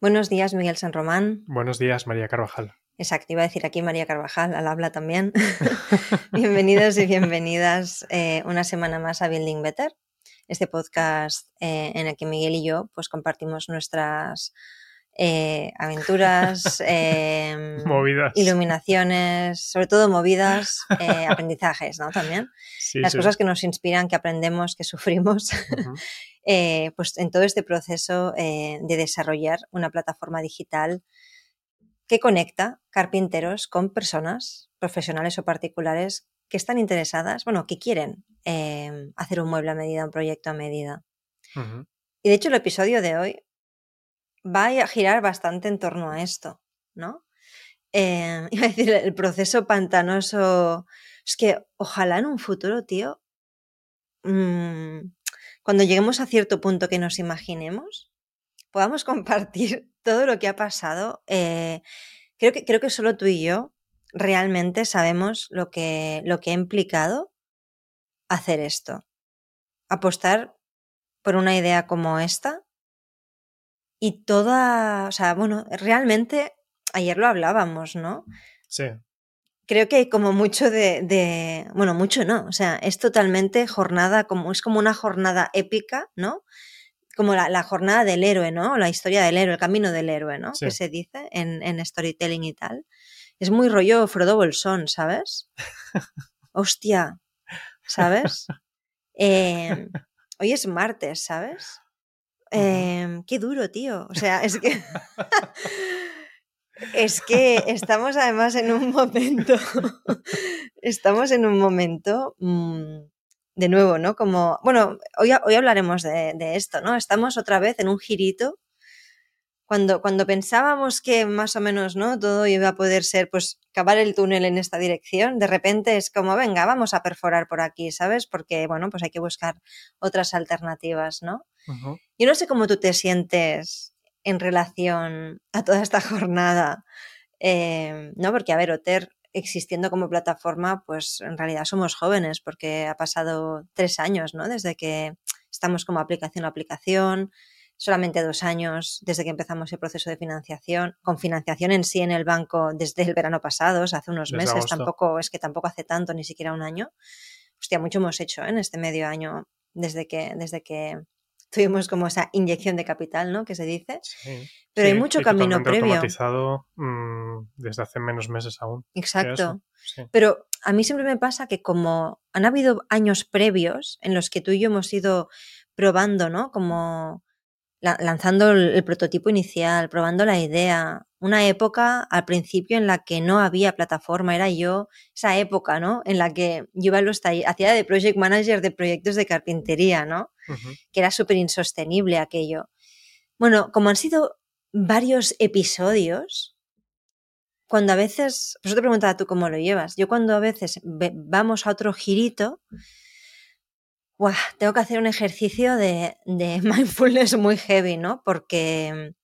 Buenos días, Miguel San Román. Buenos días, María Carvajal. Exacto, iba a decir aquí María Carvajal, al habla también. Bienvenidos y bienvenidas eh, una semana más a Building Better, este podcast eh, en el que Miguel y yo pues, compartimos nuestras eh, aventuras, em, movidas. iluminaciones, sobre todo movidas, aprendizajes, ¿no? También. Las cosas que nos inspiran, que aprendemos, que sufrimos. Eh, pues en todo este proceso eh, de desarrollar una plataforma digital que conecta carpinteros con personas, profesionales o particulares, que están interesadas, bueno, que quieren em, hacer un mueble a medida, un proyecto a medida. Y de hecho el episodio de hoy va a girar bastante en torno a esto, ¿no? Eh, iba a decir, el proceso pantanoso. Es que ojalá en un futuro, tío, mmm, cuando lleguemos a cierto punto que nos imaginemos, podamos compartir todo lo que ha pasado. Eh, creo, que, creo que solo tú y yo realmente sabemos lo que, lo que ha implicado hacer esto. Apostar por una idea como esta y toda, o sea, bueno, realmente ayer lo hablábamos, ¿no? Sí creo que hay como mucho de, bueno, mucho no, o sea, es totalmente jornada, como es como una jornada épica, ¿no? Como la, jornada del héroe, ¿no? La historia del héroe, el camino del héroe, ¿no? Que se dice en, storytelling y tal. Es muy rollo Frodo Bolsón, ¿sabes? Hostia, ¿sabes? Em, hoy es martes, ¿sabes? Em, qué duro, tío. O sea, es que... Es que estamos además en un momento, estamos en un momento, mm, de nuevo, ¿no? Como, bueno, hoy, hoy hablaremos de, esto, ¿no? Estamos otra vez en un girito. Cuando, cuando pensábamos que más o menos, ¿no? Todo iba a poder ser, pues, cavar el túnel en esta dirección, de repente es como, venga, vamos a perforar por aquí, ¿sabes? Porque, bueno, pues hay que buscar otras alternativas, ¿no? Yo no sé cómo tú te sientes en relación a toda esta jornada, eh, ¿no? Porque, a ver, Oter existiendo como plataforma, pues en realidad somos jóvenes porque ha pasado tres años, ¿no? Desde que estamos como aplicación a aplicación, solamente dos años desde que empezamos el proceso de financiación, con financiación en sí en el banco desde el verano pasado, hace unos meses, tampoco, es que tampoco hace tanto, ni siquiera un año. Hostia, mucho hemos hecho ¿eh? en este medio año desde que, desde que tuvimos como esa inyección de capital, ¿no? Que se dice. Pero hay mucho camino previo. automatizado mm, desde hace menos meses aún. Exacto. Pero a mí siempre me pasa que como han habido años previos en los que tú y yo hemos ido probando, ¿no? Como lanzando el, prototipo inicial, probando la idea, una época al principio en la que no había plataforma, era yo, esa época, ¿no? En la que yo iba los hacía de project manager de proyectos de carpintería, ¿no? Que era súper insostenible aquello. Bueno, como han sido varios episodios, cuando a veces, pues te preguntaba tú cómo lo llevas, yo cuando a veces vamos a otro girito, tengo que hacer un ejercicio de, mindfulness muy heavy, ¿no? Porque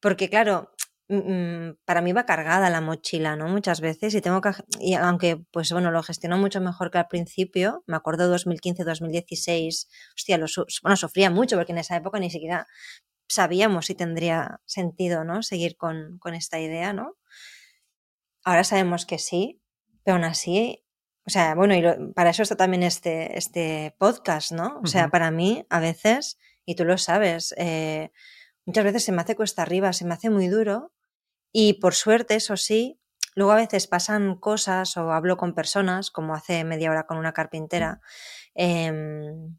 porque claro, mm, mm, para mí va cargada la mochila, ¿no? Muchas veces y tengo que, y aunque pues bueno, lo gestiono mucho mejor que al principio, me acuerdo 2015, 2016, hostia, lo, bueno, sufría mucho porque en esa época ni siquiera sabíamos si tendría sentido, ¿no? Seguir con, con esta idea, ¿no? Ahora sabemos que sí, pero aún así, o sea, bueno, y para eso está también este, este podcast, ¿no? O sea, para mí, a veces, y tú lo sabes, eh, muchas veces se me hace cuesta arriba, se me hace muy duro y por suerte, eso sí, luego a veces pasan cosas o hablo con personas, como hace media hora con una carpintera, em,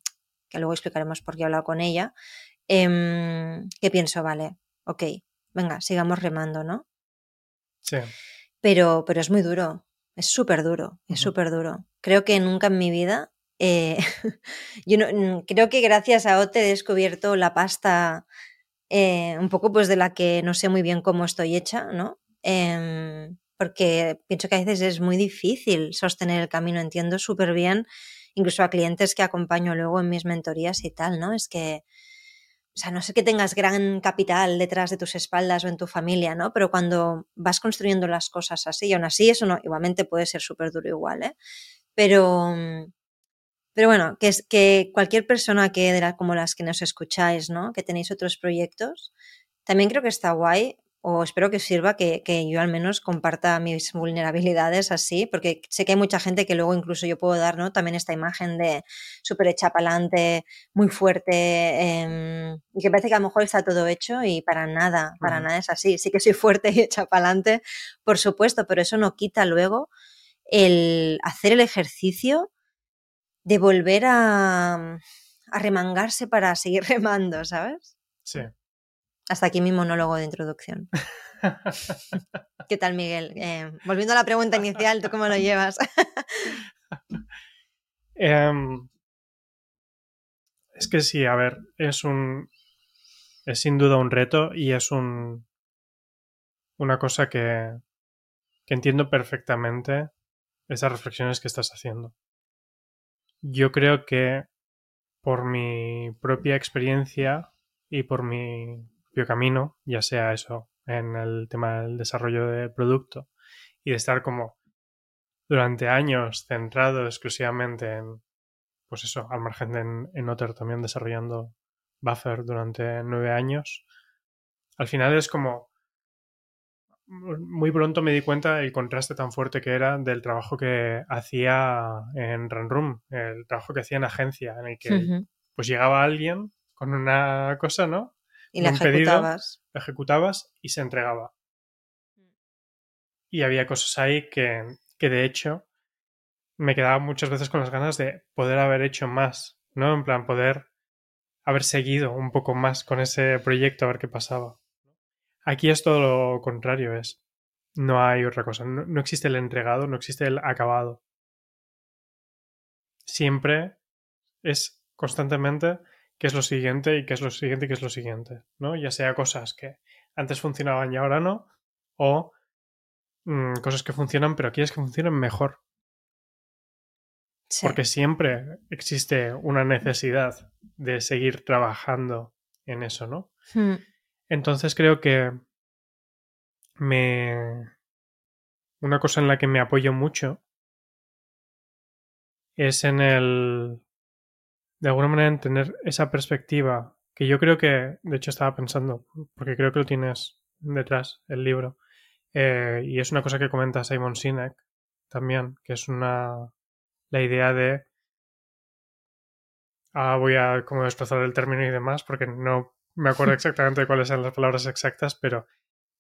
que luego explicaremos por qué he hablado con ella, em, que pienso, vale, ok, venga, sigamos remando, ¿no? Sí. Pero, pero es muy duro, es súper duro, es súper duro. Creo que nunca en mi vida, eh, yo no, creo que gracias a OTE he descubierto la pasta eh, un poco pues de la que no sé muy bien cómo estoy hecha, ¿no? Em, porque pienso que a veces es muy difícil sostener el camino, entiendo súper bien, incluso a clientes que acompaño luego en mis mentorías y tal, ¿no? Es que, o sea, no sé que tengas gran capital detrás de tus espaldas o en tu familia, ¿no? Pero cuando vas construyendo las cosas así, y aún así eso no, igualmente puede ser súper duro igual, ¿eh? Pero, pero bueno, que es que cualquier persona que como las que nos escucháis, ¿no? Que tenéis otros proyectos, También creo que está guay o espero que sirva que, yo al menos comparta mis vulnerabilidades así, porque sé que hay mucha gente que luego incluso yo puedo dar, ¿no? También esta imagen de súper hecha para adelante, muy fuerte, em, y que parece que a lo mejor está todo hecho y para nada, para nada es así. Sí que soy fuerte y hecha para adelante, por supuesto, pero eso no quita luego el hacer el ejercicio de volver a, a remangarse para seguir remando, ¿sabes? Sí. Hasta aquí mi monólogo de introducción. ¿Qué tal, Miguel? Eh, volviendo a la pregunta inicial, ¿tú cómo lo llevas? Em, es que sí, a ver, es un. Es sin duda un reto y es un. Una cosa que, que entiendo perfectamente esas reflexiones que estás haciendo. Yo creo que por mi propia experiencia y por mi camino, ya sea eso en el tema del desarrollo de producto y de estar como durante años centrado exclusivamente en, pues eso, al margen de en, en Otter también desarrollando Buffer durante nueve años, al final es como muy pronto me di cuenta el contraste tan fuerte que era del trabajo que hacía en Runroom, el trabajo que hacía en agencia, en el que pues llegaba alguien con una cosa, ¿no? Y la ejecutabas. ejecutabas y se entregaba. Y había cosas ahí que, que de hecho me quedaba muchas veces con las ganas de poder haber hecho más, ¿no? En plan, poder haber seguido un poco más con ese proyecto a ver qué pasaba. Aquí es todo lo contrario, es no hay otra cosa, no, no existe el entregado, no existe el acabado. Siempre es constantemente qué es lo siguiente y qué es lo siguiente y qué es lo siguiente, ¿no? Ya sea cosas que antes funcionaban y ahora no, o mm, cosas que funcionan pero quieres que funcionen mejor. Porque siempre existe una necesidad de seguir trabajando en eso, ¿no? Hmm. Entonces creo que me... Una cosa en la que me apoyo mucho es en el de alguna manera en tener esa perspectiva que yo creo que, de hecho estaba pensando, porque creo que lo tienes detrás, el libro, eh, y es una cosa que comenta Simon Sinek también, que es una la idea de ah, voy a como desplazar el término y demás porque no me acuerdo exactamente de cuáles son las palabras exactas, pero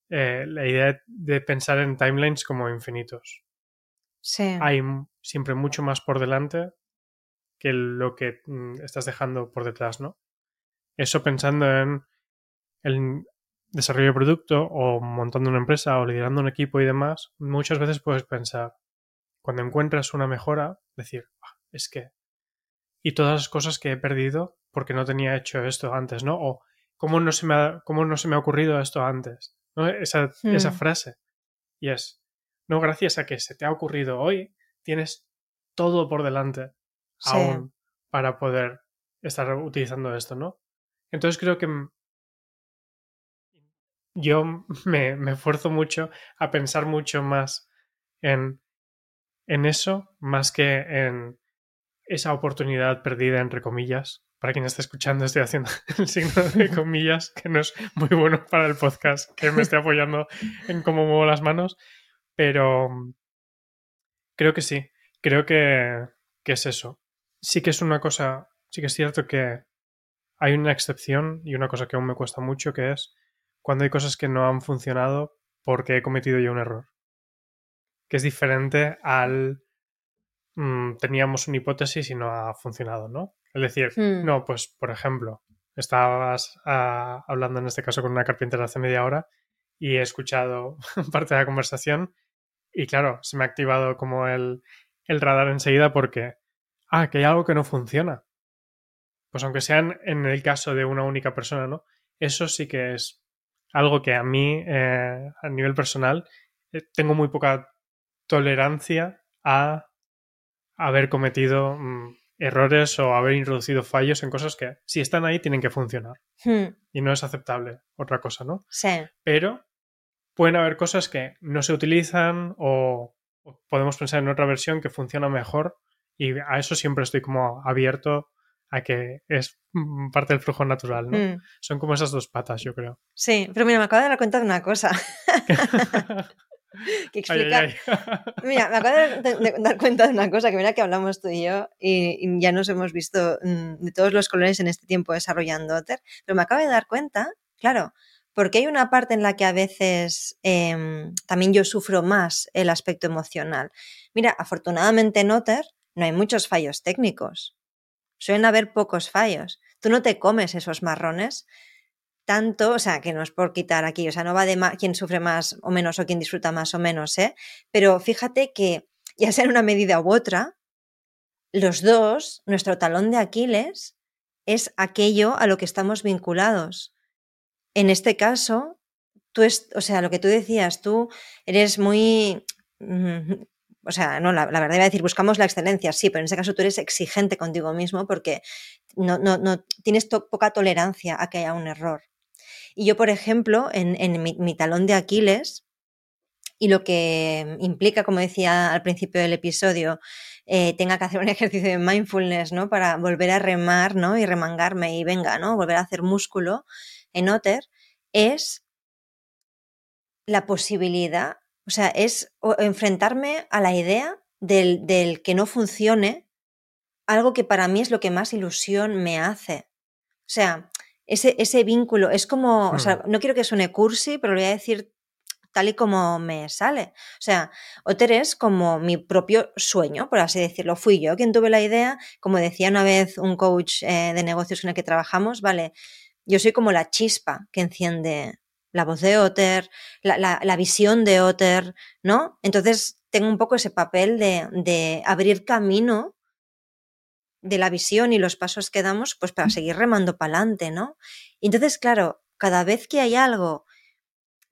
eh, la idea de pensar en timelines como infinitos. Sí. Hay siempre mucho más por delante que lo que mm, estás dejando por detrás, ¿no? Eso pensando en el desarrollo de producto o montando una empresa o liderando un equipo y demás, muchas veces puedes pensar, cuando encuentras una mejora, decir, ah, es que, y todas las cosas que he perdido porque no tenía hecho esto antes, ¿no? O cómo no se me ha, cómo no se me ha ocurrido esto antes, ¿no? Esa, esa hmm. frase. Y es, no, gracias a que se te ha ocurrido hoy, tienes todo por delante aún para poder estar utilizando esto, ¿no? Entonces creo que yo me, me esfuerzo mucho a pensar mucho más en, en eso, más que en esa oportunidad perdida, entre comillas. Para quien esté escuchando, estoy haciendo el signo de comillas, que no es muy bueno para el podcast, que me esté apoyando en cómo muevo las manos, pero creo que sí, creo que, que es eso sí que es una cosa, sí que es cierto que hay una excepción y una cosa que aún me cuesta mucho, que es cuando hay cosas que no han funcionado porque he cometido yo un error. Que es diferente al mm, teníamos una hipótesis y no ha funcionado, ¿no? Es decir, hmm. no, pues por ejemplo, estabas ah, hablando en este caso con una carpintera hace media hora y he escuchado parte de la conversación y claro, se me ha activado como el, el radar enseguida porque ah, que hay algo que no funciona. Pues aunque sean en el caso de una única persona, ¿no? Eso sí que es algo que a mí, eh, a nivel personal, eh, tengo muy poca tolerancia a haber cometido mm, errores o haber introducido fallos en cosas que, si están ahí, tienen que funcionar. Hmm. Y no es aceptable otra cosa, ¿no? Sí. Pero pueden haber cosas que no se utilizan o podemos pensar en otra versión que funciona mejor y a eso siempre estoy como abierto a que es mm, parte del flujo natural, ¿no? Mm. Son como esas dos patas, yo creo. Sí, pero mira, me acabo de dar cuenta de una cosa. que explica... mira, me acabo de, dar cuenta de una cosa, que mira que hablamos tú y yo y, ya nos hemos visto mm, de todos los colores en este tiempo desarrollando Otter, pero me acabo de dar cuenta, claro, porque hay una parte en la que a veces em, también yo sufro más el aspecto emocional. Mira, afortunadamente en Otter no hay muchos fallos técnicos. Suelen haber pocos fallos. Tú no te comes esos marrones tanto, o sea, que no es por quitar aquí, o sea, no va de quién sufre más o menos o quién disfruta más o menos, ¿eh? Pero fíjate que, ya sea en una medida u otra, los dos, nuestro talón de Aquiles es aquello a lo que estamos vinculados. En este caso, tú es, o sea, lo que tú decías, tú eres muy, mm, o sea, no, la, verdad iba a decir, buscamos la excelencia, sí, pero en ese caso tú eres exigente contigo mismo porque no, no, no tienes poca tolerancia a que haya un error. Y yo, por ejemplo, en, mi, talón de Aquiles, y lo que implica, como decía al principio del episodio, eh, tenga que hacer un ejercicio de mindfulness, ¿no? Para volver a remar, ¿no? Y remangarme y venga, ¿no? Volver a hacer músculo en Otter, es la posibilidad, o sea, es enfrentarme a la idea del, del que no funcione algo que para mí es lo que más ilusión me hace. O sea, ese, ese vínculo. Es como, o sea, hmm. no quiero que suene cursi, pero lo voy a decir tal y como me sale. O sea, Otter es como mi propio sueño, por así decirlo. Fui yo quien tuve la idea, como decía una vez un coach eh, de negocios con el que trabajamos, vale, yo soy como la chispa que enciende la voz de Otter, la, la, visión de Otter, ¿no? Entonces tengo un poco ese papel de, de abrir camino de la visión y los pasos que damos, pues para seguir remando para adelante, ¿no? Entonces, claro, cada vez que hay algo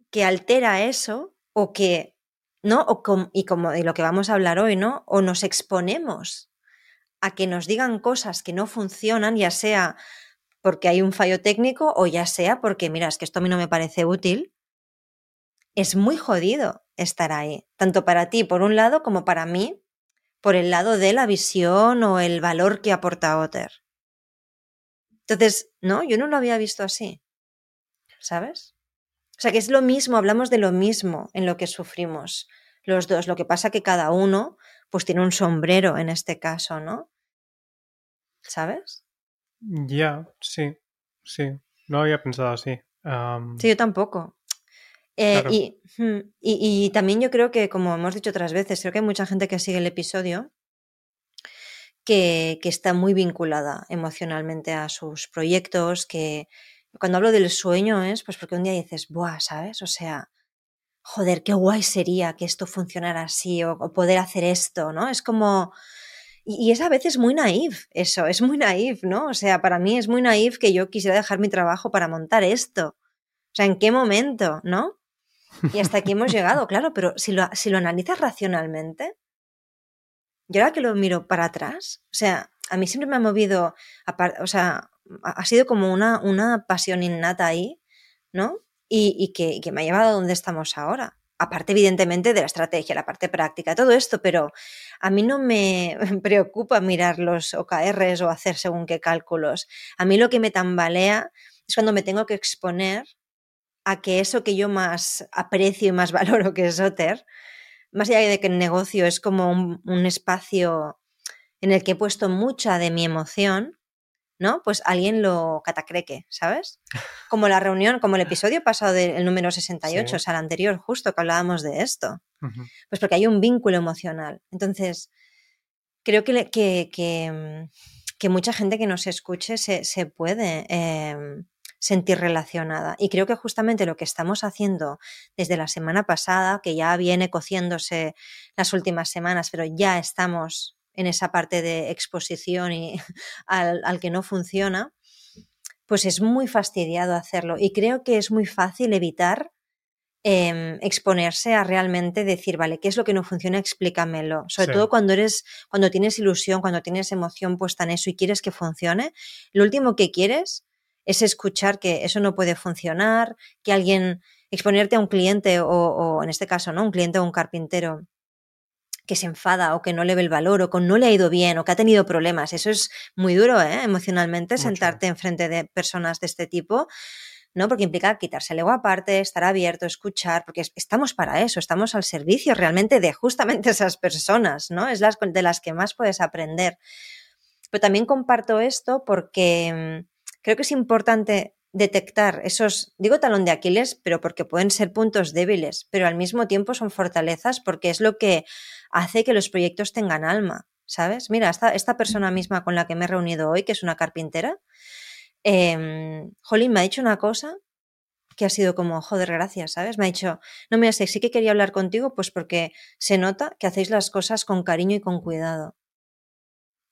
que altera eso, o que, ¿no? O y como de lo que vamos a hablar hoy, ¿no? O nos exponemos a que nos digan cosas que no funcionan, ya sea porque hay un fallo técnico o ya sea porque, mira, es que esto a mí no me parece útil, es muy jodido estar ahí, tanto para ti por un lado como para mí por el lado de la visión o el valor que aporta Otter. Entonces, no, yo no lo había visto así. ¿Sabes? O sea que es lo mismo, hablamos de lo mismo en lo que sufrimos los dos. Lo que pasa que cada uno pues tiene un sombrero en este caso, ¿no? ¿Sabes? Ya, sí, sí. No había pensado así. Sí, yo tampoco. Eh, y, también yo creo que, como hemos dicho otras veces, creo que hay mucha gente que sigue el episodio que, está muy vinculada emocionalmente a sus proyectos, que cuando hablo del sueño es pues porque un día dices, ¡buah! ¿Sabes? O sea, joder, qué guay sería que esto funcionara así o, poder hacer esto, ¿no? Es como... Y, es a veces muy naif eso, es muy naif, ¿no? O sea, para mí es muy naif que yo quisiera dejar mi trabajo para montar esto. O sea, ¿en qué momento, no? Y hasta aquí hemos llegado, claro, pero si lo, si lo analizas racionalmente, yo ahora que lo miro para atrás, o sea, a mí siempre me ha movido, o sea, ha sido como una, una pasión innata ahí, ¿no? Y, que, que, me ha llevado a donde estamos ahora. Aparte, evidentemente, de la estrategia, la parte práctica, todo esto, pero a mí no me preocupa mirar los OKRs o hacer según qué cálculos. A mí lo que me tambalea es cuando me tengo que exponer a que eso que yo más aprecio y más valoro, que es Otter, más allá de que el negocio es como un, espacio en el que he puesto mucha de mi emoción, ¿no? Pues alguien lo catacreque, ¿sabes? Como la reunión, como el episodio pasado del número 68, o sea, el anterior, justo que hablábamos de esto. Pues porque hay un vínculo emocional. Entonces, creo que, que, que, mucha gente que nos escuche se, se puede em, sentir relacionada. Y creo que justamente lo que estamos haciendo desde la semana pasada, que ya viene cociéndose las últimas semanas, pero ya estamos en esa parte de exposición y al, que no funciona, pues es muy fastidiado hacerlo. Y creo que es muy fácil evitar em, exponerse a realmente decir, vale, ¿qué es lo que no funciona? Explícamelo. Sobre todo cuando eres, cuando tienes ilusión, cuando tienes emoción puesta en eso y quieres que funcione, lo último que quieres es escuchar que eso no puede funcionar, que alguien, exponerte a un cliente o, en este caso, ¿no? Un cliente o un carpintero que se enfada o que no le ve el valor o que no le ha ido bien o que ha tenido problemas. Eso es muy duro, ¿eh? Emocionalmente, sentarte enfrente de personas de este tipo. ¿no? Porque implica quitarse el ego aparte, estar abierto, escuchar, porque estamos para eso, estamos al servicio realmente de justamente esas personas, ¿no? Es las de las que más puedes aprender. Pero también comparto esto porque mm, creo que es importante detectar esos, digo talón de Aquiles, pero porque pueden ser puntos débiles, pero al mismo tiempo son fortalezas porque es lo que hace que los proyectos tengan alma, ¿sabes? Mira, esta, esta persona misma con la que me he reunido hoy, que es una carpintera, eh, Jolín me ha dicho una cosa que ha sido como, joder, gracias, ¿sabes? Me ha dicho, no me sé, sí que quería hablar contigo, pues porque se nota que hacéis las cosas con cariño y con cuidado.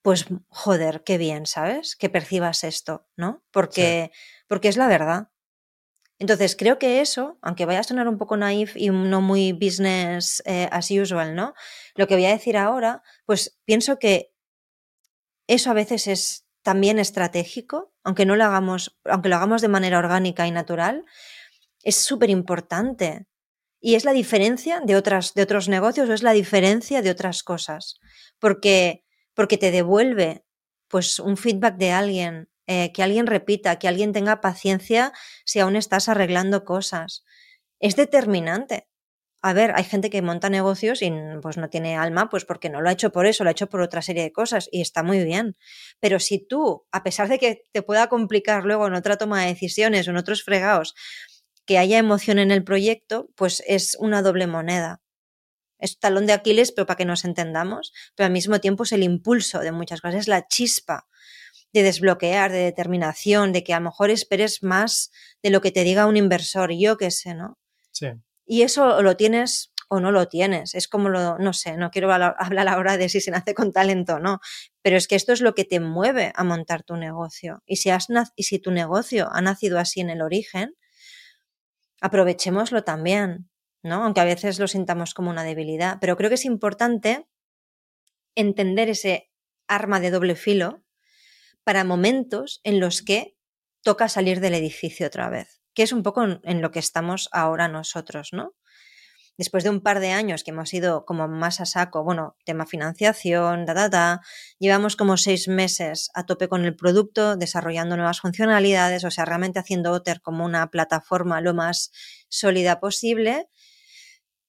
Pues, joder, qué bien, ¿sabes? Que percibas esto, ¿no? Porque, porque es la verdad. Entonces, creo que eso, aunque vaya a sonar un poco naif y no muy business eh, as usual, ¿no? Lo que voy a decir ahora, pues pienso que eso a veces es también estratégico, aunque no lo hagamos, aunque lo hagamos de manera orgánica y natural, es súper importante. Y es la diferencia de, otras, de otros negocios, o es la diferencia de otras cosas. Porque, porque te devuelve pues un feedback de alguien, eh, que alguien repita, que alguien tenga paciencia si aún estás arreglando cosas. Es determinante. A ver, hay gente que monta negocios y pues no tiene alma, pues porque no lo ha hecho por eso, lo ha hecho por otra serie de cosas y está muy bien. Pero si tú, a pesar de que te pueda complicar luego en otra toma de decisiones o en otros fregados, que haya emoción en el proyecto, pues es una doble moneda. Es talón de Aquiles, pero para que nos entendamos, pero al mismo tiempo es el impulso de muchas cosas, es la chispa de desbloquear, de determinación, de que a lo mejor esperes más de lo que te diga un inversor, yo qué sé, ¿no? Sí. Y eso lo tienes o no lo tienes. Es como lo, no sé, no quiero hablar ahora de si se nace con talento o no, pero es que esto es lo que te mueve a montar tu negocio. Y si, has, y si tu negocio ha nacido así en el origen, aprovechémoslo también, ¿no? Aunque a veces lo sintamos como una debilidad, pero creo que es importante entender ese arma de doble filo para momentos en los que toca salir del edificio otra vez, que es un poco en, lo que estamos ahora nosotros, ¿no? Después de un par de años que hemos ido como más a saco, bueno, tema financiación, da, da, da, llevamos como seis meses a tope con el producto, desarrollando nuevas funcionalidades, o sea, realmente haciendo Otter como una plataforma lo más sólida posible.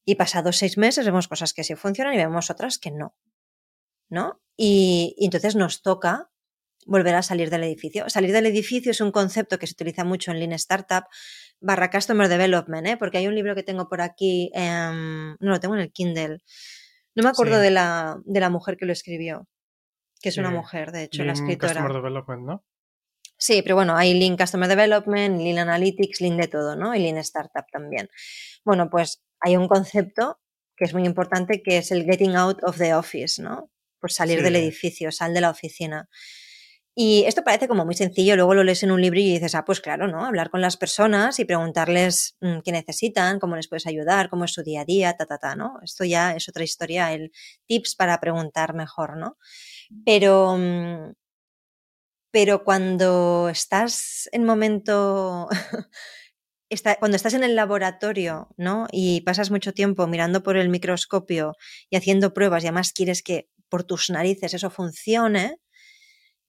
Y pasados seis meses vemos cosas que sí funcionan y vemos otras que no. ¿No? y entonces nos toca volver a salir del edificio. Salir del edificio es un concepto que se utiliza mucho en Lean Startup barra Customer Development, ¿eh? porque hay un libro que tengo por aquí, no lo tengo en el Kindle, no me acuerdo de, la, de la mujer que lo escribió, que es una mujer, de hecho, la escritora. Customer Development, ¿no? Sí, pero bueno, hay Lean Customer Development, Lean Analytics, Lean de todo, ¿no? Y Lean Startup también. Bueno, pues hay un concepto que es muy importante que es el getting out of the office, ¿no? Pues salir del edificio, sal de la oficina. Y esto parece como muy sencillo, luego lo lees en un libro y dices, ah, pues claro, ¿no? Hablar con las personas y preguntarles mm, qué necesitan, cómo les puedes ayudar, cómo es su día a día, ta, ta, ta, ¿no? Esto ya es otra historia, el tips para preguntar mejor, ¿no? Pero, mm, pero cuando estás en momento, cuando estás en el laboratorio, ¿no? Y pasas mucho tiempo mirando por el microscopio y haciendo pruebas y además quieres que por tus narices eso funcione,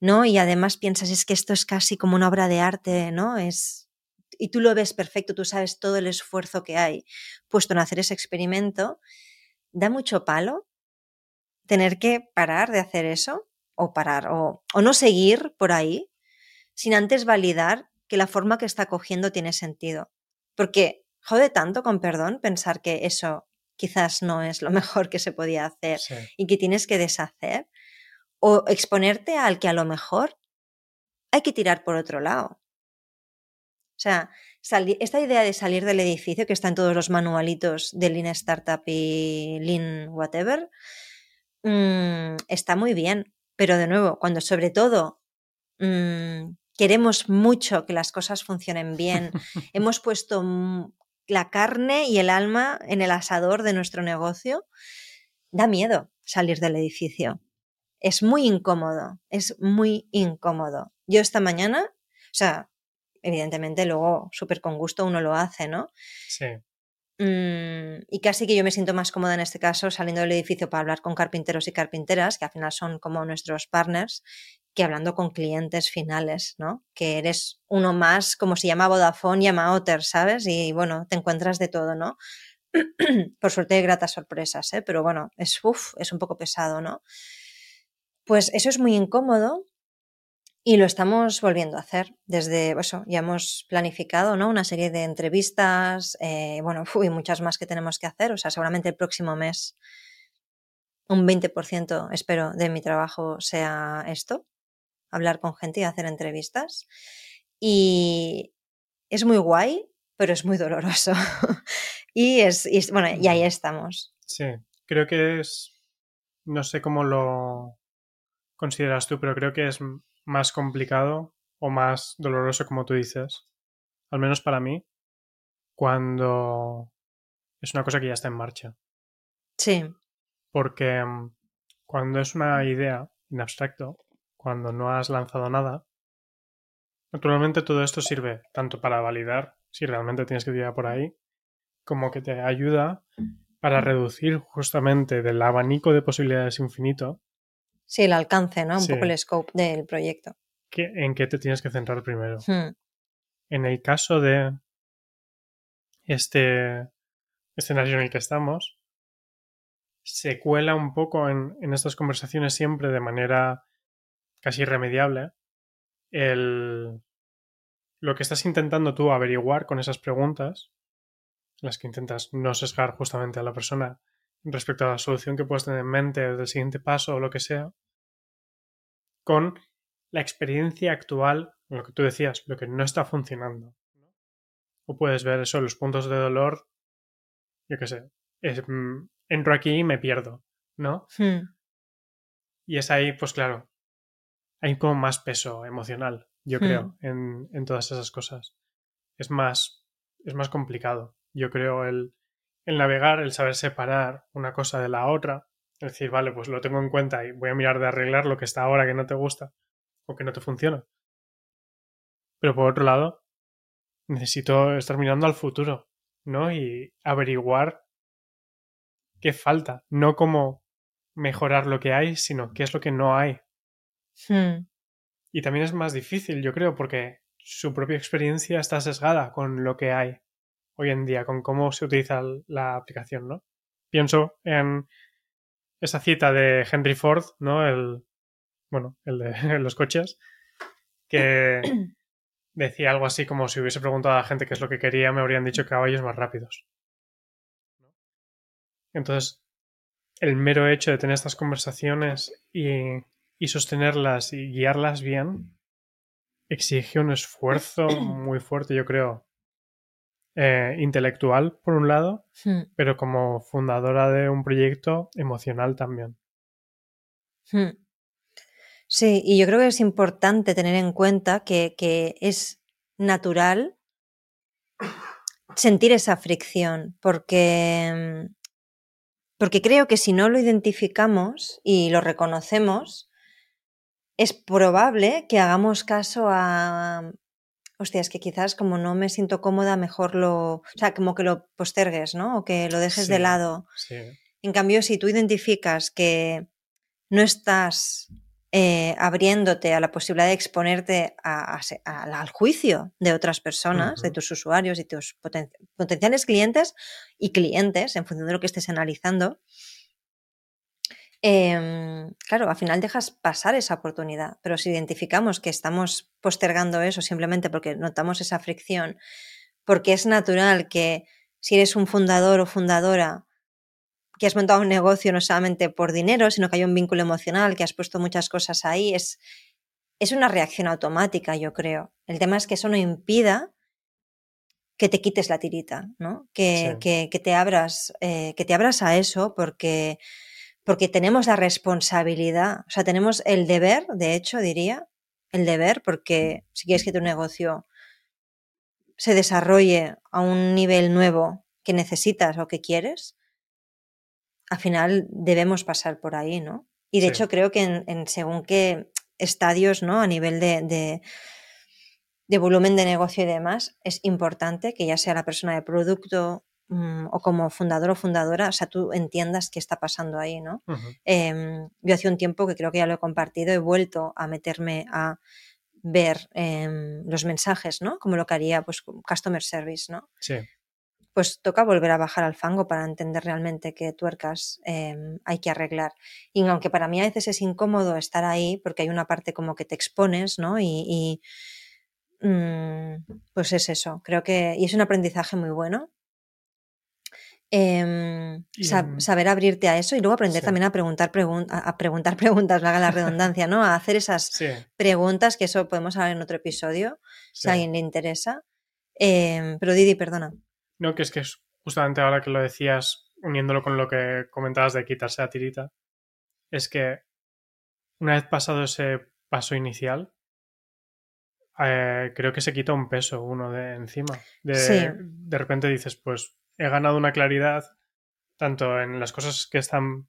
¿no? Y además piensas, es que esto es casi como una obra de arte, ¿no? Es, y tú lo ves perfecto, tú sabes todo el esfuerzo que hay puesto en hacer ese experimento, da mucho palo tener que parar de hacer eso, o parar, o, o no seguir por ahí, sin antes validar que la forma que está cogiendo tiene sentido. Porque jode tanto, con perdón, pensar que eso quizás no es lo mejor que se podía hacer y que tienes que deshacer o exponerte al que a lo mejor hay que tirar por otro lado. O sea, esta idea de salir del edificio que está en todos los manualitos de Lean Startup y Lean Whatever, mm, está muy bien. Pero de nuevo, cuando sobre todo mm, queremos mucho que las cosas funcionen bien, hemos puesto la carne y el alma en el asador de nuestro negocio, da miedo salir del edificio es muy incómodo, es muy incómodo. Yo esta mañana, o sea, evidentemente luego súper con gusto uno lo hace, ¿no? Sí. Mm, y casi que yo me siento más cómoda en este caso saliendo del edificio para hablar con carpinteros y carpinteras, que al final son como nuestros partners, que hablando con clientes finales, ¿no? Que eres uno más, como se llama Vodafone, llama Otter, ¿sabes? Y bueno, te encuentras de todo, ¿no? Por suerte hay gratas sorpresas, ¿eh? Pero bueno, es, es un poco pesado, ¿no? Pues eso es muy incómodo y lo estamos volviendo a hacer desde, eso, ya hemos planificado ¿no? una serie de entrevistas, eh, bueno, y muchas más que tenemos que hacer. O sea, seguramente el próximo mes un 20% espero de mi trabajo sea esto, hablar con gente y hacer entrevistas. Y es muy guay, pero es muy doloroso. y, es, y bueno, y ahí estamos. Sí, creo que es, no sé cómo lo consideras tú, pero creo que es más complicado o más doloroso, como tú dices, al menos para mí, cuando es una cosa que ya está en marcha. Sí. Porque mm, cuando es una idea en abstracto, cuando no has lanzado nada, naturalmente todo esto sirve tanto para validar si realmente tienes que tirar por ahí, como que te ayuda para reducir justamente del abanico de posibilidades infinito Sí, el alcance, ¿no? Un poco el scope del proyecto. ¿En qué te tienes que centrar primero? Hmm. En el caso de este escenario en el que estamos, se cuela un poco en, en estas conversaciones siempre de manera casi irremediable el, lo que estás intentando tú averiguar con esas preguntas, las que intentas no sesgar justamente a la persona respecto a la solución que puedes tener en mente del siguiente paso o lo que sea, con la experiencia actual, lo que tú decías, lo que no está funcionando. O puedes ver eso, los puntos de dolor, yo qué sé, mm, entro aquí y me pierdo, ¿no? Hmm. Y es ahí, pues claro, hay como más peso emocional, yo hmm. creo, en, en, todas esas cosas. Es más, es más complicado, yo creo, el, el navegar, el saber separar una cosa de la otra, es decir, vale, pues lo tengo en cuenta y voy a mirar de arreglar lo que está ahora que no te gusta o que no te funciona. Pero por otro lado, necesito estar mirando al futuro, ¿no? Y averiguar qué falta, no cómo mejorar lo que hay, sino qué es lo que no hay. Hmm. Y también es más difícil, yo creo, porque su propia experiencia está sesgada con lo que hay hoy en día, con cómo se utiliza la aplicación, ¿no? Pienso en esa cita de Henry Ford, ¿no? El, bueno, el de los coches, que decía algo así como si hubiese preguntado a la gente qué es lo que quería, me habrían dicho caballos más rápidos. Entonces, el mero hecho de tener estas conversaciones y, y sostenerlas y guiarlas bien exige un esfuerzo muy fuerte, yo creo, eh, intelectual, por un lado, hmm. pero como fundadora de un proyecto emocional también. Hmm. Sí, y yo creo que es importante tener en cuenta que, que es natural sentir esa fricción, porque, porque creo que si no lo identificamos y lo reconocemos, es probable que hagamos caso a, hostia, es que quizás como no me siento cómoda, mejor lo, o sea, como que lo postergues, ¿no? O que lo dejes de lado. En cambio, si tú identificas que no estás eh, abriéndote a la posibilidad de exponerte al juicio de otras personas, de tus usuarios y tus potenciales clientes y clientes, en función de lo que estés analizando, Em, claro, al final dejas pasar esa oportunidad, pero si identificamos que estamos postergando eso simplemente porque notamos esa fricción, porque es natural que si eres un fundador o fundadora que has montado un negocio no solamente por dinero, sino que hay un vínculo emocional, que has puesto muchas cosas ahí, es, es una reacción automática, yo creo. El tema es que eso no impida que te quites la tirita, ¿no? Que, que, te abras, eh, que te abras a eso, porque porque tenemos la responsabilidad, o sea, tenemos el deber, de hecho, diría, el deber, porque si quieres que tu negocio se desarrolle a un nivel nuevo que necesitas o que quieres, al final debemos pasar por ahí, ¿no? Y de hecho creo que en, según qué estadios, ¿no? A nivel de, de, volumen de negocio y demás, es importante que ya sea la persona de producto mm, o como fundador o fundadora, o sea, tú entiendas qué está pasando ahí, ¿no? Em, yo hace un tiempo que creo que ya lo he compartido, he vuelto a meterme a ver em, los mensajes, ¿no? Como lo que haría, pues, Customer Service, ¿no? Sí. Pues toca volver a bajar al fango para entender realmente qué tuercas em, hay que arreglar. Y aunque para mí a veces es incómodo estar ahí, porque hay una parte como que te expones, ¿no? y Mm, pues es eso, creo que, y es un aprendizaje muy bueno. Em, saber abrirte a eso y luego aprender también a preguntar, a, preguntar preguntas, haga la redundancia, ¿no? A hacer esas preguntas, que eso podemos hablar en otro episodio, si a alguien le interesa. Em, pero Didi, perdona. No, que es que justamente ahora que lo decías, uniéndolo con lo que comentabas de quitarse la tirita, es que una vez pasado ese paso inicial, eh, creo que se quita un peso uno de encima. De, de repente dices, pues he ganado una claridad tanto en las cosas que están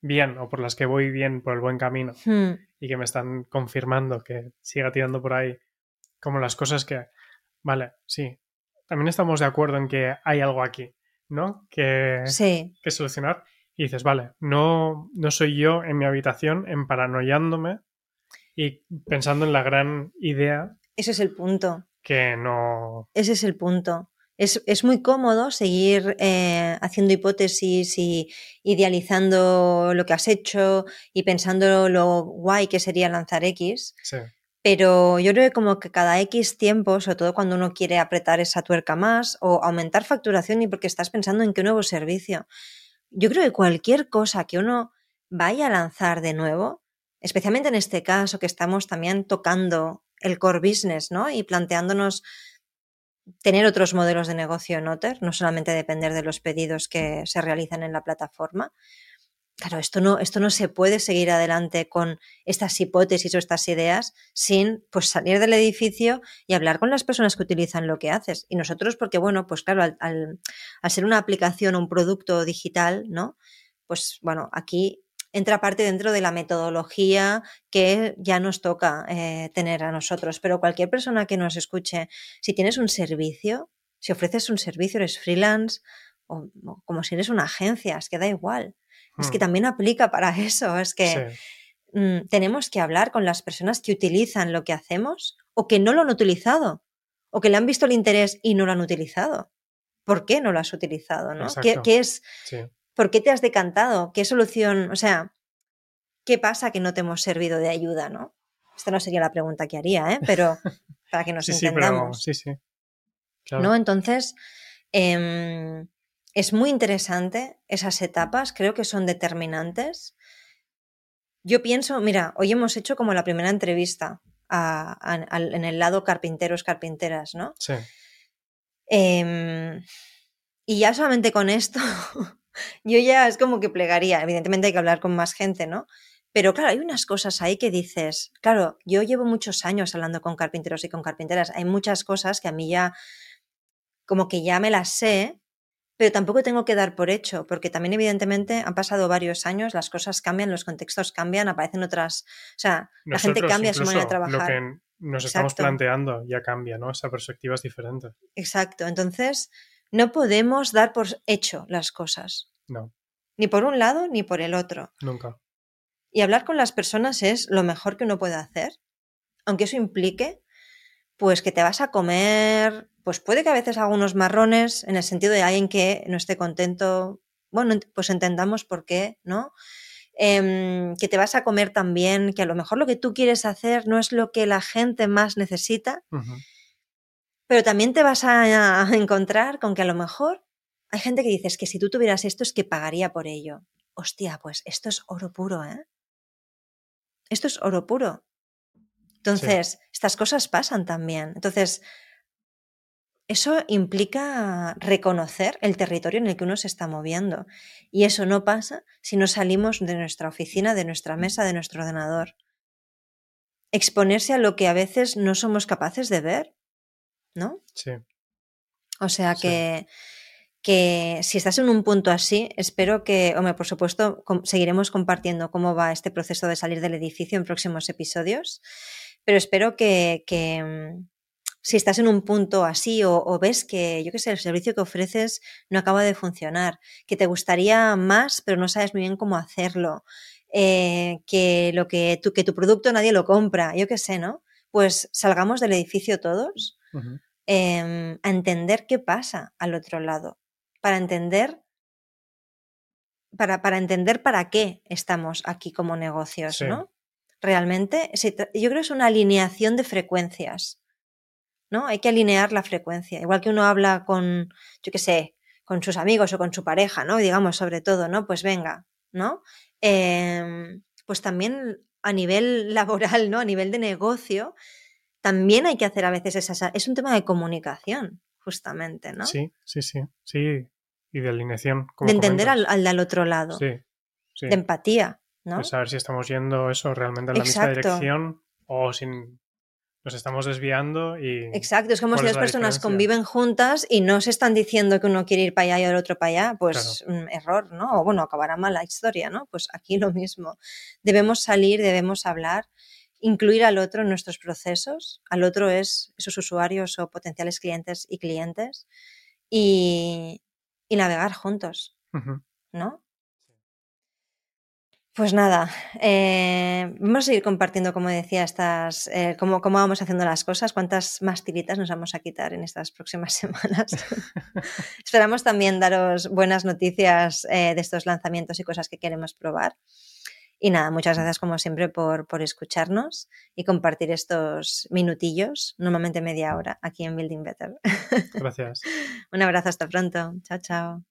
bien o por las que voy bien por el buen camino hmm. y que me están confirmando que siga tirando por ahí, como las cosas que, vale, sí, también estamos de acuerdo en que hay algo aquí, ¿no? Que, que solucionar. Y dices, vale, no, no soy yo en mi habitación en paranoiándome y pensando en la gran idea ese es el punto. Que no. Ese es el punto. Es, muy cómodo seguir eh, haciendo hipótesis y idealizando lo que has hecho y pensando lo guay que sería lanzar X. Sí. Pero yo creo que como que cada X tiempo, sobre todo cuando uno quiere apretar esa tuerca más o aumentar facturación y porque estás pensando en qué nuevo servicio, yo creo que cualquier cosa que uno vaya a lanzar de nuevo, especialmente en este caso que estamos también tocando el core business, ¿no? Y planteándonos tener otros modelos de negocio en Otter, no solamente depender de los pedidos que se realizan en la plataforma. Claro, esto no, esto no se puede seguir adelante con estas hipótesis o estas ideas sin pues, salir del edificio y hablar con las personas que utilizan lo que haces. Y nosotros, porque bueno, pues claro, al, al ser una aplicación, un producto digital, ¿no? Pues bueno, aquí entra parte dentro de la metodología que ya nos toca eh, tener a nosotros. Pero cualquier persona que nos escuche, si tienes un servicio, si ofreces un servicio, eres freelance o, como si eres una agencia, es que da igual. Es que hmm. también aplica para eso. Es que mm, tenemos que hablar con las personas que utilizan lo que hacemos o que no lo han utilizado o que le han visto el interés y no lo han utilizado. ¿Por qué no lo has utilizado? ¿no? ¿Qué, es, ¿Por qué te has decantado? ¿Qué solución? O sea, ¿qué pasa que no te hemos servido de ayuda, no? Esta no sería la pregunta que haría, ¿eh? Pero para que nos entendamos. Sí, sí, ¿No? Entonces, em, es muy interesante esas etapas, creo que son determinantes. Yo pienso, mira, hoy hemos hecho como la primera entrevista en el lado carpinteros, carpinteras, ¿no? Sí. Em, y ya solamente con esto yo ya es como que plegaría. Evidentemente hay que hablar con más gente, ¿no? Pero claro, hay unas cosas ahí que dices, claro, yo llevo muchos años hablando con carpinteros y con carpinteras. Hay muchas cosas que a mí ya, como que ya me las sé, pero tampoco tengo que dar por hecho, porque también evidentemente han pasado varios años, las cosas cambian, los contextos cambian, aparecen otras, o sea, la gente cambia su manera de trabajar. Lo que nos estamos planteando ya cambia, ¿no? Esa perspectiva es diferente. Exacto, entonces no podemos dar por hecho las cosas. No. Ni por un lado ni por el otro. Nunca. Y hablar con las personas es lo mejor que uno puede hacer, aunque eso implique, pues que te vas a comer, pues puede que a veces algunos marrones en el sentido de alguien que no esté contento, bueno, pues entendamos por qué, ¿no? Em, que te vas a comer también, que a lo mejor lo que tú quieres hacer no es lo que la gente más necesita. Pero también te vas a encontrar con que a lo mejor hay gente que dice que si tú tuvieras esto es que pagaría por ello. Hostia, pues esto es oro puro, ¿eh? Esto es oro puro. Entonces, estas cosas pasan también. Entonces, eso implica reconocer el territorio en el que uno se está moviendo. Y eso no pasa si no salimos de nuestra oficina, de nuestra mesa, de nuestro ordenador. Exponerse a lo que a veces no somos capaces de ver ¿no? Sí. O sea que, que si estás en un punto así, espero que, hombre, por supuesto, seguiremos compartiendo cómo va este proceso de salir del edificio en próximos episodios, pero espero que, que, si estás en un punto así o, ves que, yo qué sé, el servicio que ofreces no acaba de funcionar, que te gustaría más, pero no sabes muy bien cómo hacerlo, eh, que, lo que, tu, que tu producto nadie lo compra, yo qué sé, ¿no? Pues salgamos del edificio todos em, a entender qué pasa al otro lado, para entender para, para, entender para qué estamos aquí como negocios, ¿no? Realmente, yo creo que es una alineación de frecuencias. ¿no? Hay que alinear la frecuencia. Igual que uno habla con, yo qué sé, con sus amigos o con su pareja, ¿no? Digamos, sobre todo, ¿no? Pues venga, ¿no? Em, pues también a nivel laboral, ¿no? A nivel de negocio, también hay que hacer a veces esa... Es un tema de comunicación, justamente, ¿no? Sí, sí, sí, sí. Y de alineación. de entender al, al, otro lado. Sí, sí. De empatía, ¿no? De saber si estamos yendo eso realmente en la misma dirección o sin nos estamos desviando y... Exacto, es como si dos personas conviven juntas y no se están diciendo que uno quiere ir para allá y el otro para allá, pues mm, error, ¿no? O bueno, acabará mal la historia, ¿no? Pues aquí lo mismo. Debemos salir, debemos hablar, incluir al otro en nuestros procesos. Al otro es esos usuarios o potenciales clientes y clientes y, navegar juntos, ¿no? Pues nada, eh, vamos a ir compartiendo, como decía, estas, eh, cómo, vamos haciendo las cosas, cuántas más tiritas nos vamos a quitar en estas próximas semanas. Esperamos también daros buenas noticias eh, de estos lanzamientos y cosas que queremos probar. Y nada, muchas gracias como siempre por, por escucharnos y compartir estos minutillos, normalmente media hora, aquí en Building Better. Gracias. Un abrazo, hasta pronto. Chao, chao.